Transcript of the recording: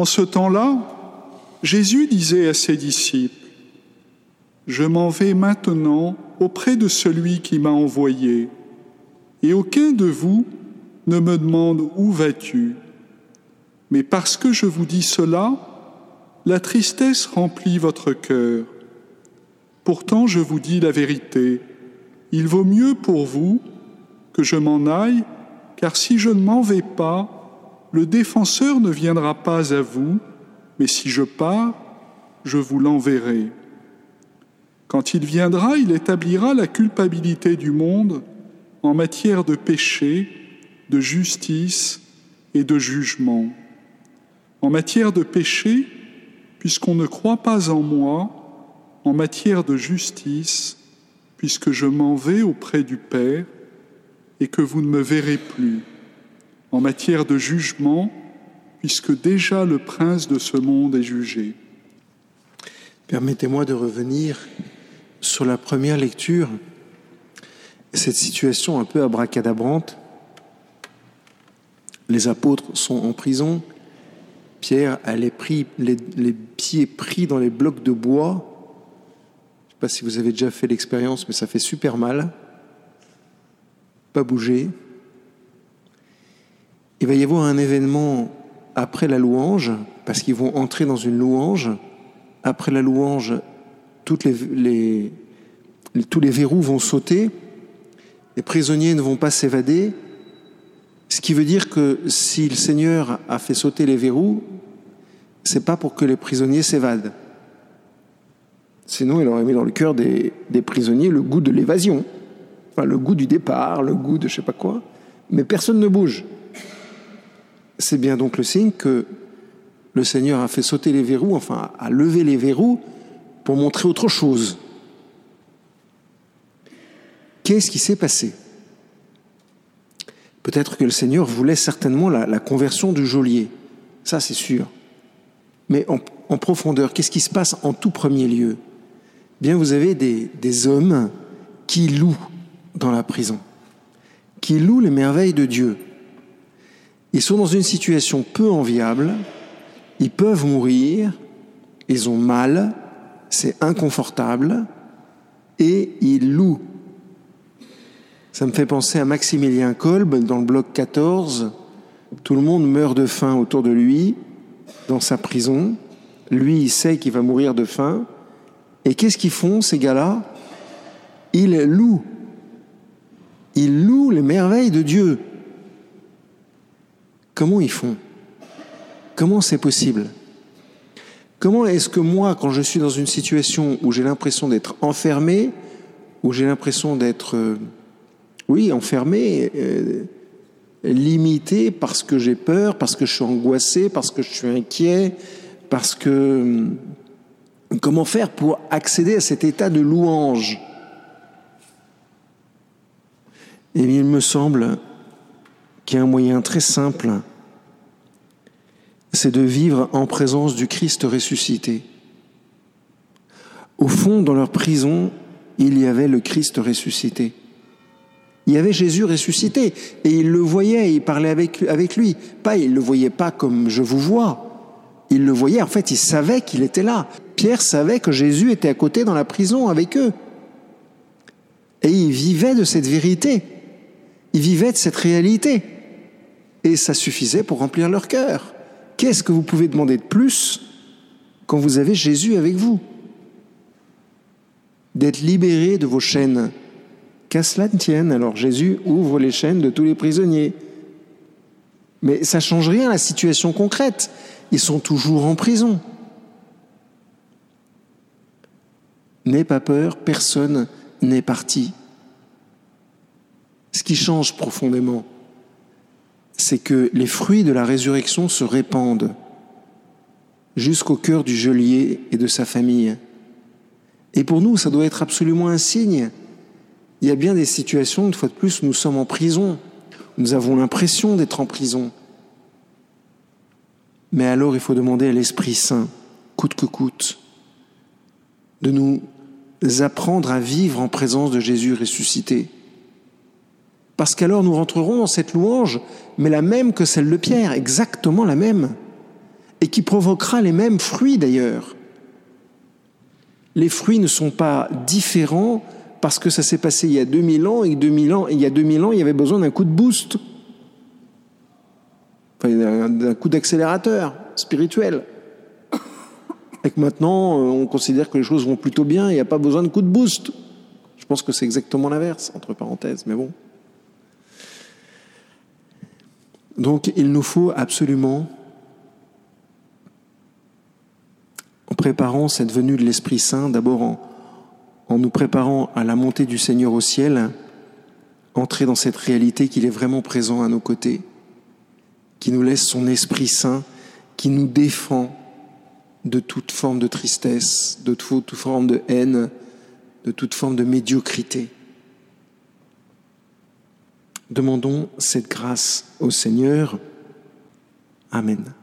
En ce temps-là, Jésus disait à ses disciples, Je m'en vais maintenant auprès de celui qui m'a envoyé, et aucun de vous ne me demande où vas-tu. Mais parce que je vous dis cela, la tristesse remplit votre cœur. Pourtant, je vous dis la vérité, il vaut mieux pour vous que je m'en aille, car si je ne m'en vais pas, le défenseur ne viendra pas à vous, mais si je pars, je vous l'enverrai. Quand il viendra, il établira la culpabilité du monde en matière de péché, de justice et de jugement. En matière de péché, puisqu'on ne croit pas en moi, en matière de justice, puisque je m'en vais auprès du Père et que vous ne me verrez plus, en matière de jugement, puisque déjà le prince de ce monde est jugé. Permettez-moi de revenir sur la première lecture, cette situation un peu abracadabrante. Les apôtres sont en prison, Pierre a les, les, pieds pris dans les blocs de bois. Je ne sais pas si vous avez déjà fait l'expérience, mais ça fait super mal. Pas bouger. Il va y avoir un événement après la louange, parce qu'ils vont entrer dans une louange. Après la louange, tous les verrous vont sauter. Les prisonniers ne vont pas s'évader. Ce qui veut dire que si le Seigneur a fait sauter les verrous, c'est pas pour que les prisonniers s'évadent. Sinon, il aurait mis dans le cœur des, prisonniers le goût de l'évasion, enfin, le goût du départ, le goût de je sais pas quoi. Mais personne ne bouge. C'est bien donc le signe que le Seigneur a fait sauter les verrous, enfin a levé les verrous pour montrer autre chose. Qu'est-ce qui s'est passé? Peut-être que le Seigneur voulait certainement la, conversion du geôlier, ça c'est sûr. Mais en, profondeur, qu'est-ce qui se passe en tout premier lieu? Bien, vous avez des, des hommes qui louent dans la prison, qui louent les merveilles de Dieu. Ils sont dans une situation peu enviable, ils peuvent mourir, ils ont mal, c'est inconfortable, et ils louent ça me fait penser à Maximilien Kolb dans le bloc 14. Tout le monde meurt de faim autour de lui, dans sa prison. Lui, il sait qu'il va mourir de faim. Et qu'est-ce qu'ils font, ces gars-là? Ils louent. Ils louent les merveilles de Dieu. Comment ils font? Comment c'est possible? Comment est-ce que moi, quand je suis dans une situation où j'ai l'impression d'être enfermé, où j'ai l'impression d'être euh, oui, enfermé, euh, limité parce que j'ai peur, parce que je suis angoissé, parce que je suis inquiet, parce que... Hum, comment faire pour accéder à cet état de louange? Et il me semble qu'il y a un moyen très simple, c'est de vivre en présence du Christ ressuscité. Au fond, dans leur prison, il y avait le Christ ressuscité. Il y avait Jésus ressuscité et il le voyait, il parlait avec, lui. Pas, il le voyait pas comme je vous vois. Il le voyait, en fait, il savait qu'il était là. Pierre savait que Jésus était à côté dans la prison avec eux. Et il vivait de cette vérité. Il vivait de cette réalité. Et ça suffisait pour remplir leur cœur. Qu'est-ce que vous pouvez demander de plus quand vous avez Jésus avec vous D'être libéré de vos chaînes Qu'à cela ne tienne, alors Jésus ouvre les chaînes de tous les prisonniers. Mais ça ne change rien à la situation concrète. Ils sont toujours en prison. N'aie pas peur, personne n'est parti. Ce qui change profondément, c'est que les fruits de la résurrection se répandent jusqu'au cœur du geôlier et de sa famille. Et pour nous, ça doit être absolument un signe il y a bien des situations, une fois de plus, où nous sommes en prison. Nous avons l'impression d'être en prison. Mais alors il faut demander à l'Esprit Saint, coûte que coûte, de nous apprendre à vivre en présence de Jésus ressuscité. Parce qu'alors nous rentrerons dans cette louange, mais la même que celle de Pierre, exactement la même. et qui provoquera les mêmes fruits d'ailleurs. Les fruits ne sont pas différents parce que ça s'est passé il y a 2000 ans et 2000 ans, et il y a 2000 ans, il y avait besoin d'un coup de boost, enfin, d'un coup d'accélérateur spirituel. Et que maintenant, on considère que les choses vont plutôt bien, il n'y a pas besoin de coup de boost. Je pense que c'est exactement l'inverse, entre parenthèses, mais bon. Donc il nous faut absolument, en préparant cette venue de l'Esprit Saint, d'abord en, nous préparant à la montée du Seigneur au ciel, entrer dans cette réalité qu'il est vraiment présent à nos côtés, qui nous laisse son Esprit Saint, qui nous défend de toute forme de tristesse, de toute forme de haine, de toute forme de médiocrité. Demandons cette grâce au Seigneur. Amen.